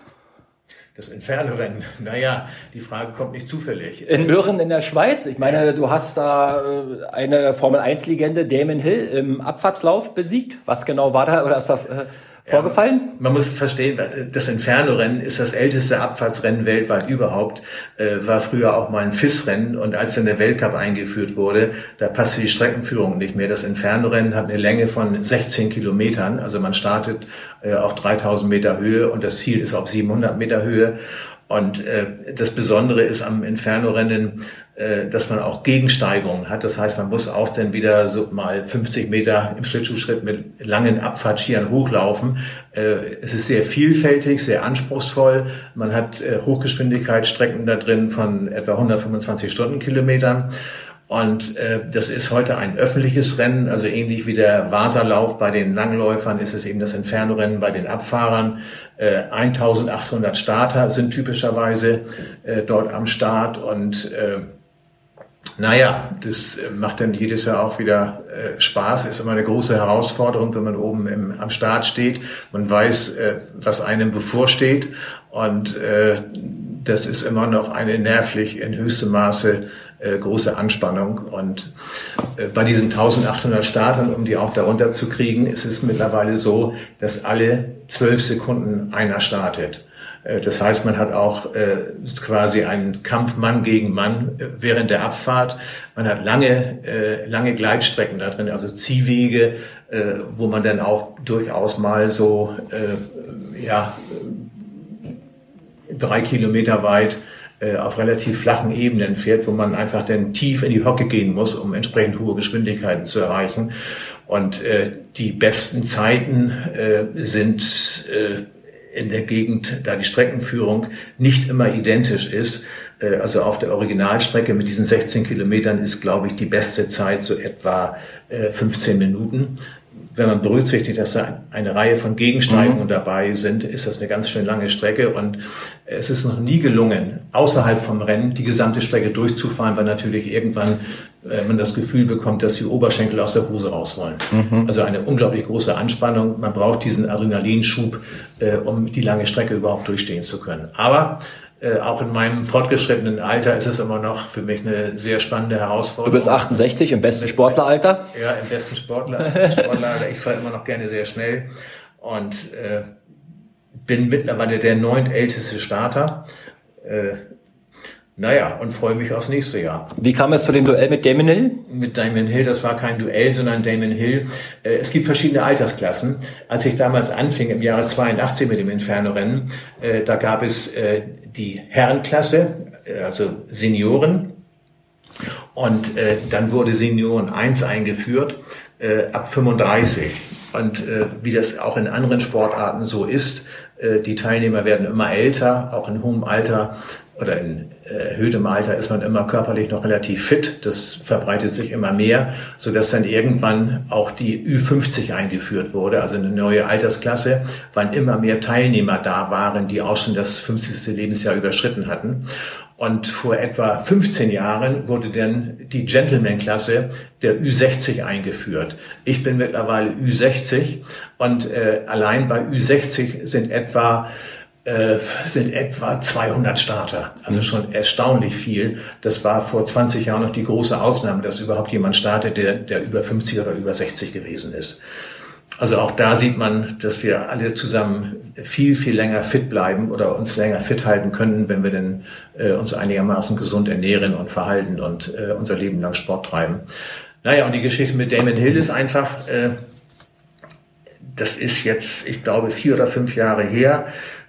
Das Inferno-Rennen, naja, die Frage kommt nicht zufällig. In Mürren in der Schweiz. Ich meine, ja. du hast da äh, eine Formel-1-Legende, Damon Hill, im Abfahrtslauf besiegt. Was genau war da oder ist da äh, vorgefallen? Ja, man muss verstehen, das Inferno-Rennen ist das älteste Abfahrtsrennen weltweit überhaupt, äh, war früher auch mal ein FIS-Rennen und als dann der Weltcup eingeführt wurde, da passte die Streckenführung nicht mehr. Das Inferno-Rennen hat eine Länge von 16 Kilometern, also man startet äh, auf 3000 Meter Höhe und das Ziel ist auf 700 Meter Höhe und äh, das Besondere ist am Inferno-Rennen, äh, dass man auch Gegensteigerungen hat. Das heißt, man muss auch dann wieder so mal 50 Meter im Schlittschuhschritt mit langen Abfahrtskiern hochlaufen. Äh, es ist sehr vielfältig, sehr anspruchsvoll. Man hat äh, Hochgeschwindigkeitsstrecken da drin von etwa 125 Stundenkilometern. Und äh, das ist heute ein öffentliches Rennen, also ähnlich wie der Vaserlauf bei den Langläufern ist es eben das Inferno-Rennen bei den Abfahrern. Äh, 1800 Starter sind typischerweise äh, dort am Start und äh, naja, das macht dann jedes Jahr auch wieder äh, Spaß, ist immer eine große Herausforderung, wenn man oben im, am Start steht. Man weiß, äh, was einem bevorsteht und äh, das ist immer noch eine nervlich in höchstem Maße äh, große Anspannung. Und äh, bei diesen 1800 Startern, um die auch darunter zu kriegen, ist es mittlerweile so, dass alle zwölf Sekunden einer startet. Äh, das heißt, man hat auch äh, quasi einen Kampf Mann gegen Mann äh, während der Abfahrt. Man hat lange, äh, lange Gleitstrecken da drin, also Ziehwege, äh, wo man dann auch durchaus mal so äh, ja, drei Kilometer weit äh, auf relativ flachen Ebenen fährt, wo man einfach dann tief in die Hocke gehen muss, um entsprechend hohe Geschwindigkeiten zu erreichen. Und äh, die besten Zeiten äh, sind äh, in der Gegend, da die Streckenführung nicht immer identisch ist. Äh, also auf der Originalstrecke mit diesen 16 Kilometern ist, glaube ich, die beste Zeit so etwa 15 äh, Minuten. Wenn man berücksichtigt, dass da eine Reihe von Gegensteigungen mhm. dabei sind, ist das eine ganz schön lange Strecke und es ist noch nie gelungen, außerhalb vom Rennen die gesamte Strecke durchzufahren, weil natürlich irgendwann äh, man das Gefühl bekommt, dass die Oberschenkel aus der Hose raus wollen. Mhm. Also eine unglaublich große Anspannung. Man braucht diesen Adrenalinschub, äh, um die lange Strecke überhaupt durchstehen zu können. Aber äh, auch in meinem fortgeschrittenen Alter ist es immer noch für mich eine sehr spannende Herausforderung. Du bist 68 im besten Sportleralter? Ja, im besten Sportler, Sportleralter. Ich fahre immer noch gerne sehr schnell und äh, bin mittlerweile der neuntälteste Starter. Äh, naja, und freue mich aufs nächste Jahr. Wie kam es zu dem Duell mit Damon Hill? Mit Damon Hill, das war kein Duell, sondern Damon Hill. Äh, es gibt verschiedene Altersklassen. Als ich damals anfing, im Jahre 82 mit dem Inferno-Rennen, äh, da gab es äh, die Herrenklasse, also Senioren. Und dann wurde Senioren 1 eingeführt, ab 35. Und wie das auch in anderen Sportarten so ist, die Teilnehmer werden immer älter, auch in hohem Alter oder in erhöhtem Alter ist man immer körperlich noch relativ fit. Das verbreitet sich immer mehr, so dass dann irgendwann auch die Ü50 eingeführt wurde, also eine neue Altersklasse, wann immer mehr Teilnehmer da waren, die auch schon das 50. Lebensjahr überschritten hatten. Und vor etwa 15 Jahren wurde dann die Gentleman-Klasse der Ü60 eingeführt. Ich bin mittlerweile Ü60 und äh, allein bei Ü60 sind etwa äh, sind etwa 200 Starter. Also mhm. schon erstaunlich viel. Das war vor 20 Jahren noch die große Ausnahme, dass überhaupt jemand startet, der, der über 50 oder über 60 gewesen ist. Also auch da sieht man, dass wir alle zusammen viel, viel länger fit bleiben oder uns länger fit halten können, wenn wir denn äh, uns einigermaßen gesund ernähren und verhalten und äh, unser Leben lang Sport treiben. Naja, und die Geschichte mit Damon Hill ist einfach, äh, das ist jetzt, ich glaube, vier oder fünf Jahre her.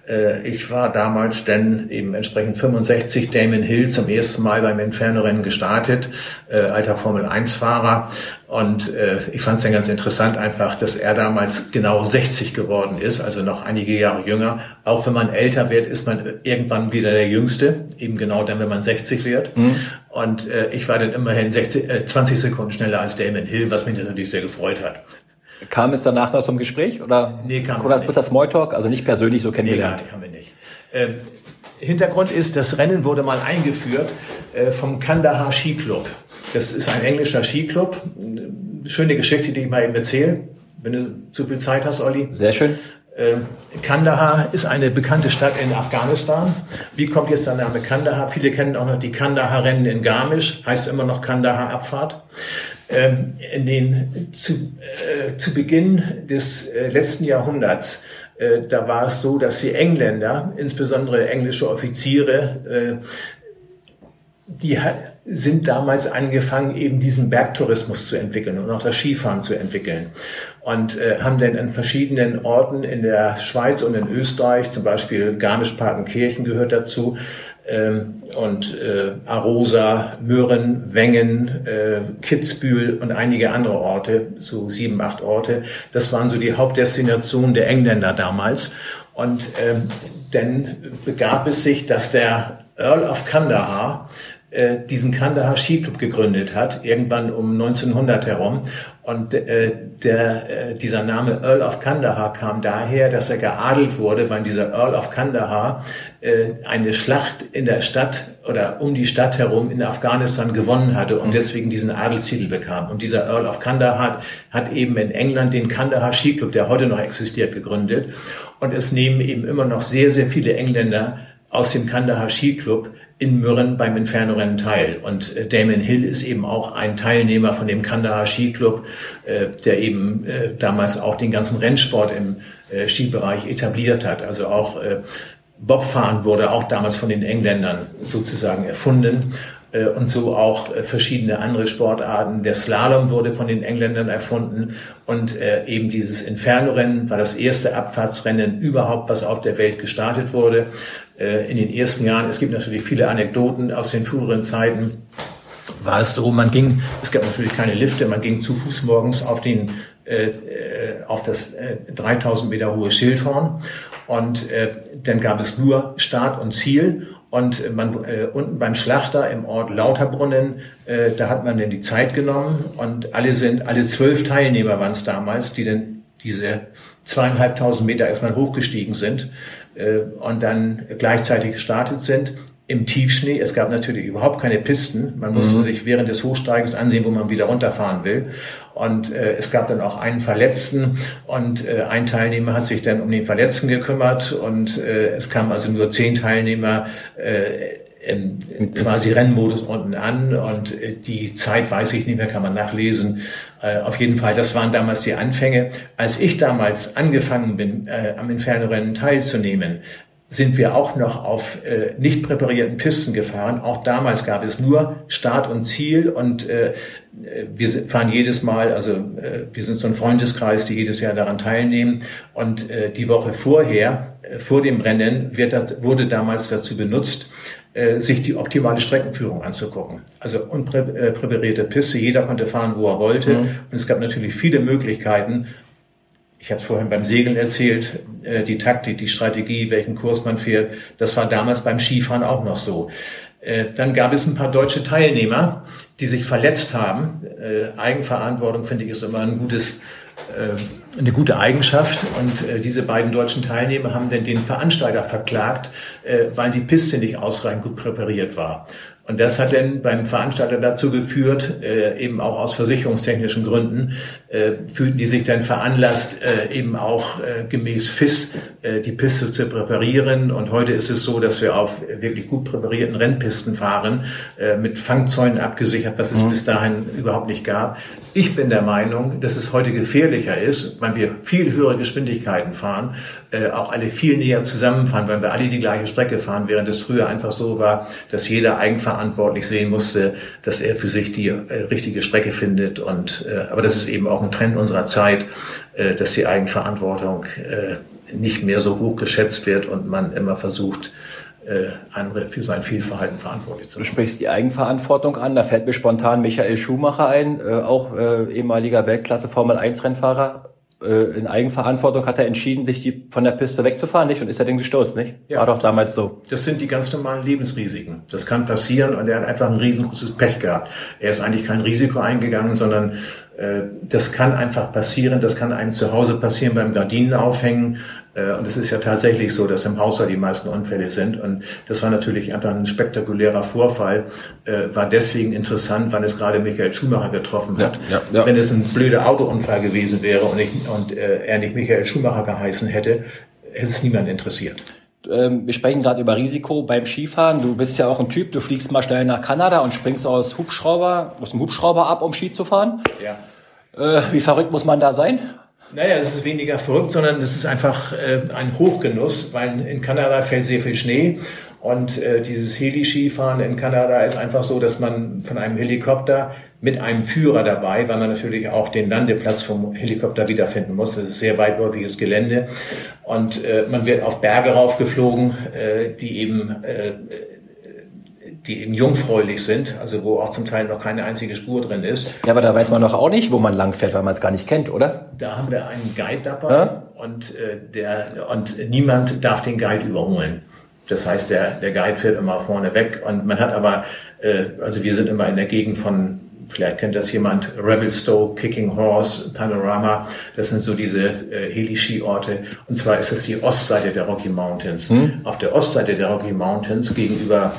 Äh, ich war damals dann eben entsprechend 65 Damon Hill zum ersten Mal beim Inferno-Rennen gestartet, äh, alter Formel-1-Fahrer. Und äh, ich fand es dann ganz interessant einfach, dass er damals genau 60 geworden ist, also noch einige Jahre jünger. Auch wenn man älter wird, ist man irgendwann wieder der Jüngste, eben genau dann, wenn man 60 wird. Mhm. Und äh, ich war dann immerhin 60, äh, 20 Sekunden schneller als Damon Hill, was mich natürlich sehr gefreut hat. Kam es danach noch zum Gespräch oder? Nee, kam oder es nicht. das Smalltalk, also nicht persönlich so kennengelernt? Nee, kam wir nicht. Ähm, Hintergrund ist, das Rennen wurde mal eingeführt äh, vom Kandahar Skiclub. Das ist ein englischer Skiclub. Schöne Geschichte, die ich mal eben erzähle, wenn du zu viel Zeit hast, Olli. Sehr schön. Äh, Kandahar ist eine bekannte Stadt in Afghanistan. Wie kommt jetzt der Name Kandahar? Viele kennen auch noch die Kandahar-Rennen in Garmisch, heißt immer noch Kandahar-Abfahrt. Ähm, in den, zu, äh, zu Beginn des äh, letzten Jahrhunderts, äh, da war es so, dass die Engländer, insbesondere englische Offiziere, äh, die sind damals angefangen, eben diesen Bergtourismus zu entwickeln und auch das Skifahren zu entwickeln. Und äh, haben dann an verschiedenen Orten in der Schweiz und in Österreich, zum Beispiel Garmisch-Partenkirchen gehört dazu, und äh, Arosa, Mürren, Wengen, äh, Kitzbühel und einige andere Orte, so sieben, acht Orte. Das waren so die Hauptdestinationen der Engländer damals. Und ähm, dann begab es sich, dass der Earl of Kandahar äh, diesen Kandahar Skiclub gegründet hat, irgendwann um 1900 herum. Und äh, der, äh, dieser Name Earl of Kandahar kam daher, dass er geadelt wurde, weil dieser Earl of Kandahar äh, eine Schlacht in der Stadt oder um die Stadt herum in Afghanistan gewonnen hatte und deswegen diesen Adelstitel bekam. Und dieser Earl of Kandahar hat, hat eben in England den Kandahar Skiclub, der heute noch existiert, gegründet. Und es nehmen eben immer noch sehr, sehr viele Engländer aus dem Kandahar Skiclub in Mürren beim Inferno-Rennen teil. Und äh, Damon Hill ist eben auch ein Teilnehmer von dem Kandahar Skiclub, äh, der eben äh, damals auch den ganzen Rennsport im Skibereich etabliert hat. Also auch Bobfahren wurde auch damals von den Engländern sozusagen erfunden und so auch verschiedene andere Sportarten. Der Slalom wurde von den Engländern erfunden und eben dieses Inferno-Rennen war das erste Abfahrtsrennen überhaupt, was auf der Welt gestartet wurde. Äh, in den ersten Jahren, es gibt natürlich viele Anekdoten aus den früheren Zeiten, war es so, man ging, es gab natürlich keine Lifte, man ging zu Fuß morgens auf den äh, äh auf das äh, 3000 Meter hohe Schildhorn und äh, dann gab es nur Start und Ziel Und man äh, unten beim Schlachter im Ort Lauterbrunnen, äh, da hat man dann die Zeit genommen. Und alle sind, alle zwölf Teilnehmer waren es damals, die dann diese zweieinhalbtausend Meter erstmal hochgestiegen sind äh, und dann gleichzeitig gestartet sind im Tiefschnee. Es gab natürlich überhaupt keine Pisten. Man musste mhm. sich während des Hochsteigens ansehen, wo man wieder runterfahren will. Und äh, es gab dann auch einen Verletzten und äh, ein Teilnehmer hat sich dann um den Verletzten gekümmert und äh, es kamen also nur zehn Teilnehmer äh, im, quasi Rennmodus unten an und äh, die Zeit weiß ich nicht mehr, kann man nachlesen. Äh, auf jeden Fall, das waren damals die Anfänge. Als ich damals angefangen bin, äh, am Inferno-Rennen teilzunehmen, sind wir auch noch auf äh, nicht präparierten Pisten gefahren. Auch damals gab es nur Start und Ziel und äh, wir fahren jedes Mal, also äh, wir sind so ein Freundeskreis, die jedes Jahr daran teilnehmen und äh, die Woche vorher, äh, vor dem Rennen, wird das, wurde damals dazu benutzt, äh, sich die optimale Streckenführung anzugucken. Also unpräparierte Piste, jeder konnte fahren, wo er wollte mhm. und es gab natürlich viele Möglichkeiten, ich habe es vorhin beim Segeln erzählt, äh, die Taktik, die Strategie, welchen Kurs man fährt, das war damals beim Skifahren auch noch so. Äh, dann gab es ein paar deutsche Teilnehmer, die sich verletzt haben. Äh, Eigenverantwortung finde ich ist immer ein gutes, eine gute Eigenschaft. Und diese beiden deutschen Teilnehmer haben dann den Veranstalter verklagt, weil die Piste nicht ausreichend gut präpariert war. Und das hat dann beim Veranstalter dazu geführt, äh, eben auch aus versicherungstechnischen Gründen, äh, fühlten die sich dann veranlasst, äh, eben auch äh, gemäß FIS äh, die Piste zu präparieren. Und heute ist es so, dass wir auf wirklich gut präparierten Rennpisten fahren, äh, mit Fangzäunen abgesichert, was es mhm. bis dahin überhaupt nicht gab. Ich bin der Meinung, dass es heute gefährlicher ist, weil wir viel höhere Geschwindigkeiten fahren, äh, auch alle viel näher zusammenfahren, weil wir alle die gleiche Strecke fahren, während es früher einfach so war, dass jeder eigenverantwortlich sehen musste, dass er für sich die äh, richtige Strecke findet. Und äh, aber das ist eben auch ein Trend unserer Zeit, äh, dass die Eigenverantwortung äh, nicht mehr so hoch geschätzt wird und man immer versucht, andere für sein Fehlverhalten verantwortlich zu machen. Du sprichst die Eigenverantwortung an. Da fällt mir spontan Michael Schumacher ein, äh, auch äh, ehemaliger Weltklasse Formel 1 Rennfahrer. Äh, in Eigenverantwortung hat er entschieden, sich die von der Piste wegzufahren, nicht? Und ist er denn gestürzt, nicht? Ja. War doch damals so. Das sind die ganz normalen Lebensrisiken. Das kann passieren und er hat einfach ein riesengroßes Pech gehabt. Er ist eigentlich kein Risiko eingegangen, sondern äh, das kann einfach passieren, das kann einem zu Hause passieren beim Gardinenaufhängen. Äh, und es ist ja tatsächlich so, dass im Haushalt die meisten Unfälle sind. Und das war natürlich einfach ein spektakulärer Vorfall. Äh, war deswegen interessant, wann es gerade Michael Schumacher getroffen hat. Ja, ja, ja. Wenn es ein blöder Autounfall gewesen wäre und, ich, und er nicht Michael Schumacher geheißen hätte, hätte es niemand interessiert ähm, wir sprechen gerade über Risiko beim Skifahren. Du bist ja auch ein Typ, du fliegst mal schnell nach Kanada und springst aus Hubschrauber, aus dem Hubschrauber ab, um Ski zu fahren. Ja. Äh, wie verrückt muss man da sein? Naja, das ist weniger verrückt, sondern es ist einfach äh, ein Hochgenuss, weil in Kanada fällt sehr viel Schnee und äh, dieses Heli-Skifahren in Kanada ist einfach so, dass man von einem Helikopter mit einem Führer dabei, weil man natürlich auch den Landeplatz vom Helikopter wiederfinden muss. Das ist sehr weitläufiges Gelände und äh, man wird auf Berge raufgeflogen, äh, die eben äh, die eben jungfräulich sind, also wo auch zum Teil noch keine einzige Spur drin ist. Ja, aber da weiß man doch auch nicht, wo man langfährt, weil man es gar nicht kennt, oder? Da haben wir einen Guide dabei ja? und äh, der und niemand darf den Guide überholen. Das heißt, der der Guide fährt immer vorne weg und man hat aber äh, also wir sind immer in der Gegend von Vielleicht kennt das jemand, Revelstoke, Kicking Horse, Panorama. Das sind so diese äh, Heli-Ski-Orte. Und zwar ist das die Ostseite der Rocky Mountains. Hm. Auf der Ostseite der Rocky Mountains gegenüber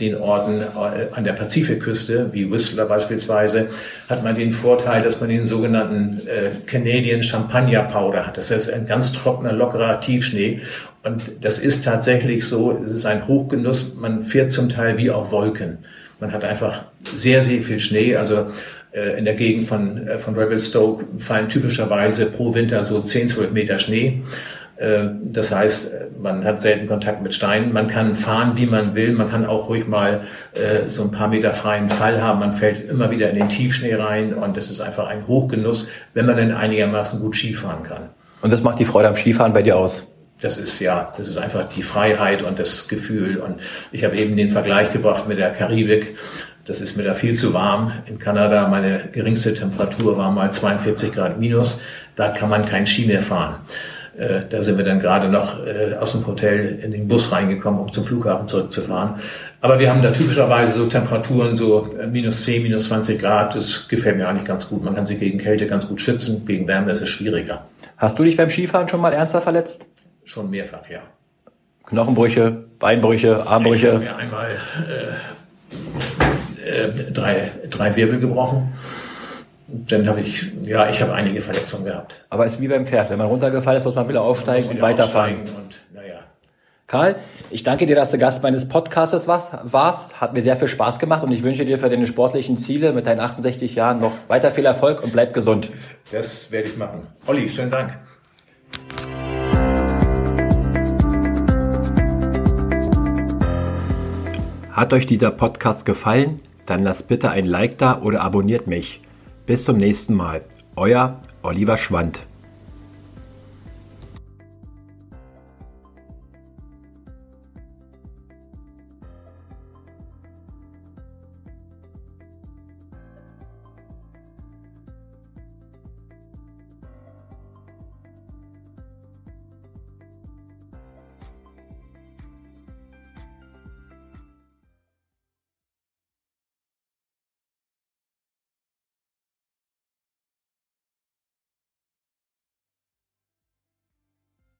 den Orten äh, an der Pazifikküste, wie Whistler beispielsweise, hat man den Vorteil, dass man den sogenannten äh, Canadian Champagner Powder hat. Das ist ein ganz trockener, lockerer Tiefschnee. Und das ist tatsächlich so, es ist ein Hochgenuss. Man fährt zum Teil wie auf Wolken. Man hat einfach sehr, sehr viel Schnee. Also äh, in der Gegend von, äh, von Revelstoke fallen typischerweise pro Winter so 10, 12 Meter Schnee. Äh, das heißt, man hat selten Kontakt mit Steinen. Man kann fahren, wie man will. Man kann auch ruhig mal äh, so ein paar Meter freien Fall haben. Man fällt immer wieder in den Tiefschnee rein und das ist einfach ein Hochgenuss, wenn man dann einigermaßen gut Skifahren kann. Und das macht die Freude am Skifahren bei dir aus? Das ist ja, das ist einfach die Freiheit und das Gefühl. Und ich habe eben den Vergleich gebracht mit der Karibik. Das ist mir da viel zu warm. In Kanada, meine geringste Temperatur war mal 42 Grad minus. Da kann man kein Ski mehr fahren. Äh, da sind wir dann gerade noch äh, aus dem Hotel in den Bus reingekommen, um zum Flughafen zurückzufahren. Aber wir haben da typischerweise so Temperaturen, so äh, minus 10, minus 20 Grad. Das gefällt mir eigentlich ganz gut. Man kann sich gegen Kälte ganz gut schützen. Gegen Wärme ist es schwieriger. Hast du dich beim Skifahren schon mal ernster verletzt? Schon mehrfach, ja. Knochenbrüche, Beinbrüche, Armbrüche? Ich habe mir einmal äh, äh, drei, drei Wirbel gebrochen. Dann habe ich, ja, ich habe einige Verletzungen gehabt. Aber es ist wie beim Pferd. Wenn man runtergefallen ist, muss man wieder aufsteigen und weiterfahren. Und, naja. Karl, ich danke dir, dass du Gast meines Podcasts warst. Hat mir sehr viel Spaß gemacht und ich wünsche dir für deine sportlichen Ziele mit deinen 68 Jahren noch weiter viel Erfolg und bleib gesund. Das werde ich machen. Olli, schönen Dank. Hat euch dieser Podcast gefallen? Dann lasst bitte ein Like da oder abonniert mich. Bis zum nächsten Mal. Euer Oliver Schwand.